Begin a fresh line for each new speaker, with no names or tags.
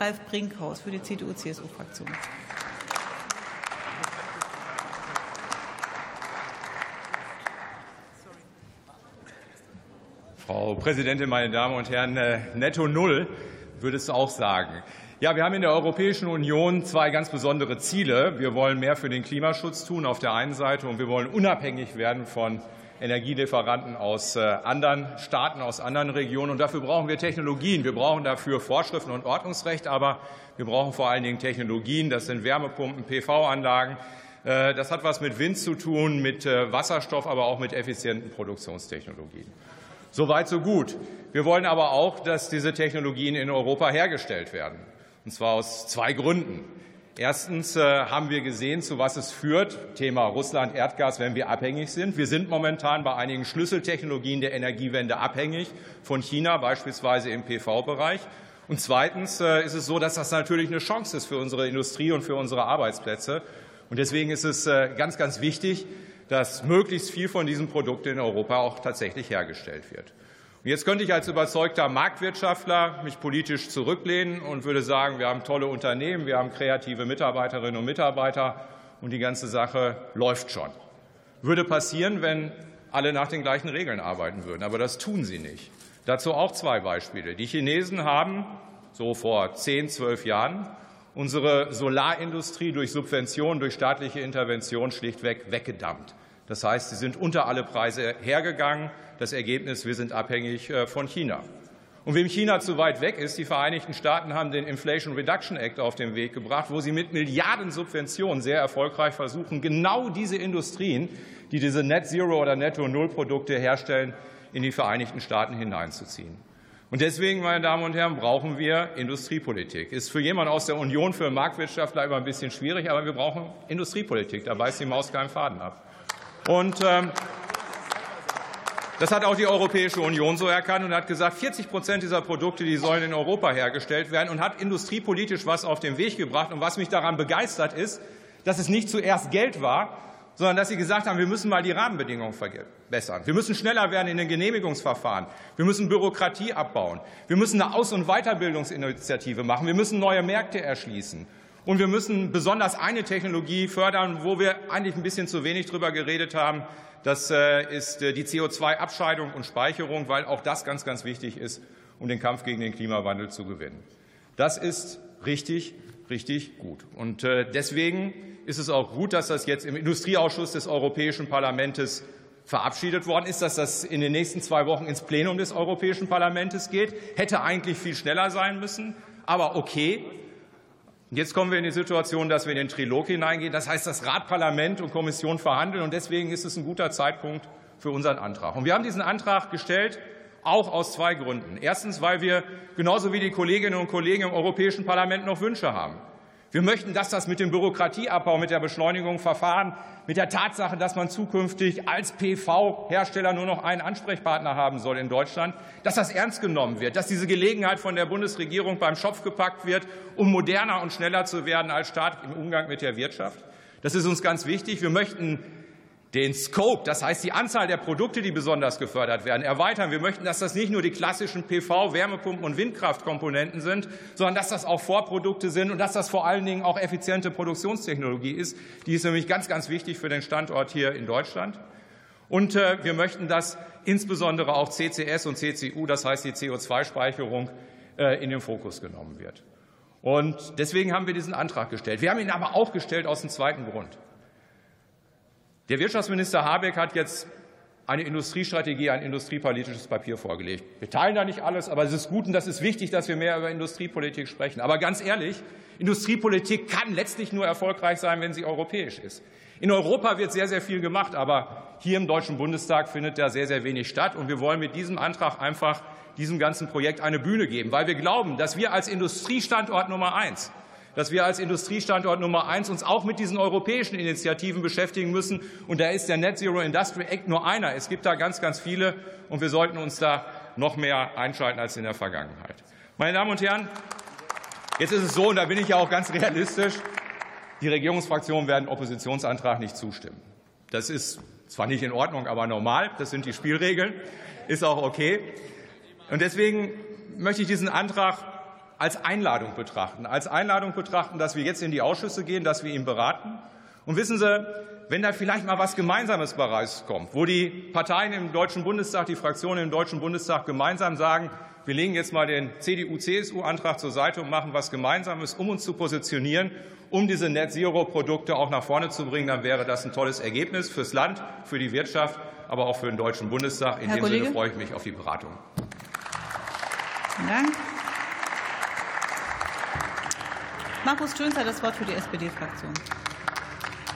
Ralf Brinkhaus für die CDU-CSU-Fraktion.
Frau Präsidentin, meine Damen und Herren! Äh, netto Null würde es auch sagen. Ja, wir haben in der Europäischen Union zwei ganz besondere Ziele. Wir wollen mehr für den Klimaschutz tun auf der einen Seite, und wir wollen unabhängig werden von Energielieferanten aus äh, anderen Staaten, aus anderen Regionen. Und dafür brauchen wir Technologien. Wir brauchen dafür Vorschriften und Ordnungsrecht, aber wir brauchen vor allen Dingen Technologien. Das sind Wärmepumpen, PV-Anlagen. Äh, das hat was mit Wind zu tun, mit äh, Wasserstoff, aber auch mit effizienten Produktionstechnologien. So weit, so gut. Wir wollen aber auch, dass diese Technologien in Europa hergestellt werden. Und zwar aus zwei Gründen. Erstens äh, haben wir gesehen, zu was es führt. Thema Russland, Erdgas, wenn wir abhängig sind. Wir sind momentan bei einigen Schlüsseltechnologien der Energiewende abhängig von China, beispielsweise im PV-Bereich. Und zweitens äh, ist es so, dass das natürlich eine Chance ist für unsere Industrie und für unsere Arbeitsplätze. Und deswegen ist es äh, ganz, ganz wichtig, dass möglichst viel von diesen Produkten in Europa auch tatsächlich hergestellt wird. Jetzt könnte ich als überzeugter Marktwirtschaftler mich politisch zurücklehnen und würde sagen, wir haben tolle Unternehmen, wir haben kreative Mitarbeiterinnen und Mitarbeiter und die ganze Sache läuft schon. Würde passieren, wenn alle nach den gleichen Regeln arbeiten würden. Aber das tun sie nicht. Dazu auch zwei Beispiele. Die Chinesen haben so vor zehn, zwölf Jahren unsere Solarindustrie durch Subventionen, durch staatliche Intervention schlichtweg weggedampft. Das heißt, sie sind unter alle Preise hergegangen. Das Ergebnis, wir sind abhängig äh, von China. Und wem China zu weit weg ist, die Vereinigten Staaten haben den Inflation Reduction Act auf den Weg gebracht, wo sie mit Milliarden Subventionen sehr erfolgreich versuchen, genau diese Industrien, die diese Net Zero oder Netto Null Produkte herstellen, in die Vereinigten Staaten hineinzuziehen. Und deswegen, meine Damen und Herren, brauchen wir Industriepolitik. Ist für jemanden aus der Union, für Marktwirtschaftler immer ein bisschen schwierig, aber wir brauchen Industriepolitik. Da beißt die Maus keinen Faden ab. Und ähm, das hat auch die Europäische Union so erkannt und hat gesagt, 40 Prozent dieser Produkte, die sollen in Europa hergestellt werden und hat industriepolitisch was auf den Weg gebracht. Und was mich daran begeistert ist, dass es nicht zuerst Geld war, sondern dass Sie gesagt haben, wir müssen mal die Rahmenbedingungen verbessern. Wir müssen schneller werden in den Genehmigungsverfahren. Wir müssen Bürokratie abbauen. Wir müssen eine Aus- und Weiterbildungsinitiative machen. Wir müssen neue Märkte erschließen. Und wir müssen besonders eine Technologie fördern, wo wir eigentlich ein bisschen zu wenig drüber geredet haben, das äh, ist äh, die CO2-Abscheidung und Speicherung, weil auch das ganz, ganz wichtig ist, um den Kampf gegen den Klimawandel zu gewinnen. Das ist richtig, richtig gut. Und äh, deswegen ist es auch gut, dass das jetzt im Industrieausschuss des Europäischen Parlaments verabschiedet worden ist, dass das in den nächsten zwei Wochen ins Plenum des Europäischen Parlaments geht. Hätte eigentlich viel schneller sein müssen. Aber okay, Jetzt kommen wir in die Situation, dass wir in den Trilog hineingehen. Das heißt, dass Rat, Parlament und Kommission verhandeln. Und deswegen ist es ein guter Zeitpunkt für unseren Antrag. Und wir haben diesen Antrag gestellt, auch aus zwei Gründen. Erstens, weil wir genauso wie die Kolleginnen und Kollegen im Europäischen Parlament noch Wünsche haben. Wir möchten, dass das mit dem Bürokratieabbau, mit der Beschleunigung Verfahren, mit der Tatsache, dass man zukünftig als PV-Hersteller nur noch einen Ansprechpartner haben soll in Deutschland, dass das ernst genommen wird, dass diese Gelegenheit von der Bundesregierung beim Schopf gepackt wird, um moderner und schneller zu werden als Staat im Umgang mit der Wirtschaft. Das ist uns ganz wichtig. Wir möchten den Scope, das heißt die Anzahl der Produkte, die besonders gefördert werden, erweitern. Wir möchten, dass das nicht nur die klassischen PV, Wärmepumpen und Windkraftkomponenten sind, sondern dass das auch Vorprodukte sind und dass das vor allen Dingen auch effiziente Produktionstechnologie ist. Die ist nämlich ganz, ganz wichtig für den Standort hier in Deutschland. Und äh, wir möchten, dass insbesondere auch CCS und CCU, das heißt die CO2-Speicherung, äh, in den Fokus genommen wird. Und deswegen haben wir diesen Antrag gestellt. Wir haben ihn aber auch gestellt aus dem zweiten Grund. Der Wirtschaftsminister Habeck hat jetzt eine Industriestrategie, ein industriepolitisches Papier vorgelegt. Wir teilen da nicht alles, aber es ist gut und das ist wichtig, dass wir mehr über Industriepolitik sprechen. Aber ganz ehrlich, Industriepolitik kann letztlich nur erfolgreich sein, wenn sie europäisch ist. In Europa wird sehr, sehr viel gemacht, aber hier im Deutschen Bundestag findet da sehr, sehr wenig statt. Und wir wollen mit diesem Antrag einfach diesem ganzen Projekt eine Bühne geben, weil wir glauben, dass wir als Industriestandort Nummer eins dass wir als Industriestandort Nummer eins uns auch mit diesen europäischen Initiativen beschäftigen müssen. Und da ist der Net Zero Industry Act nur einer. Es gibt da ganz, ganz viele, und wir sollten uns da noch mehr einschalten als in der Vergangenheit. Meine Damen und Herren, jetzt ist es so, und da bin ich ja auch ganz realistisch, die Regierungsfraktionen werden Oppositionsantrag nicht zustimmen. Das ist zwar nicht in Ordnung, aber normal. Das sind die Spielregeln. Ist auch okay. Und deswegen möchte ich diesen Antrag als Einladung betrachten, als Einladung betrachten, dass wir jetzt in die Ausschüsse gehen, dass wir ihn beraten. Und wissen Sie, wenn da vielleicht mal was Gemeinsames bei rauskommt, wo die Parteien im Deutschen Bundestag, die Fraktionen im Deutschen Bundestag gemeinsam sagen, wir legen jetzt mal den CDU-CSU-Antrag zur Seite und machen was Gemeinsames, um uns zu positionieren, um diese Net-Zero-Produkte auch nach vorne zu bringen, dann wäre das ein tolles Ergebnis fürs Land, für die Wirtschaft, aber auch für den Deutschen Bundestag. In
Herr
dem
Kollege?
Sinne freue ich mich auf die Beratung.
Vielen Dank. Markus Schönzer, das Wort für die SPD-Fraktion.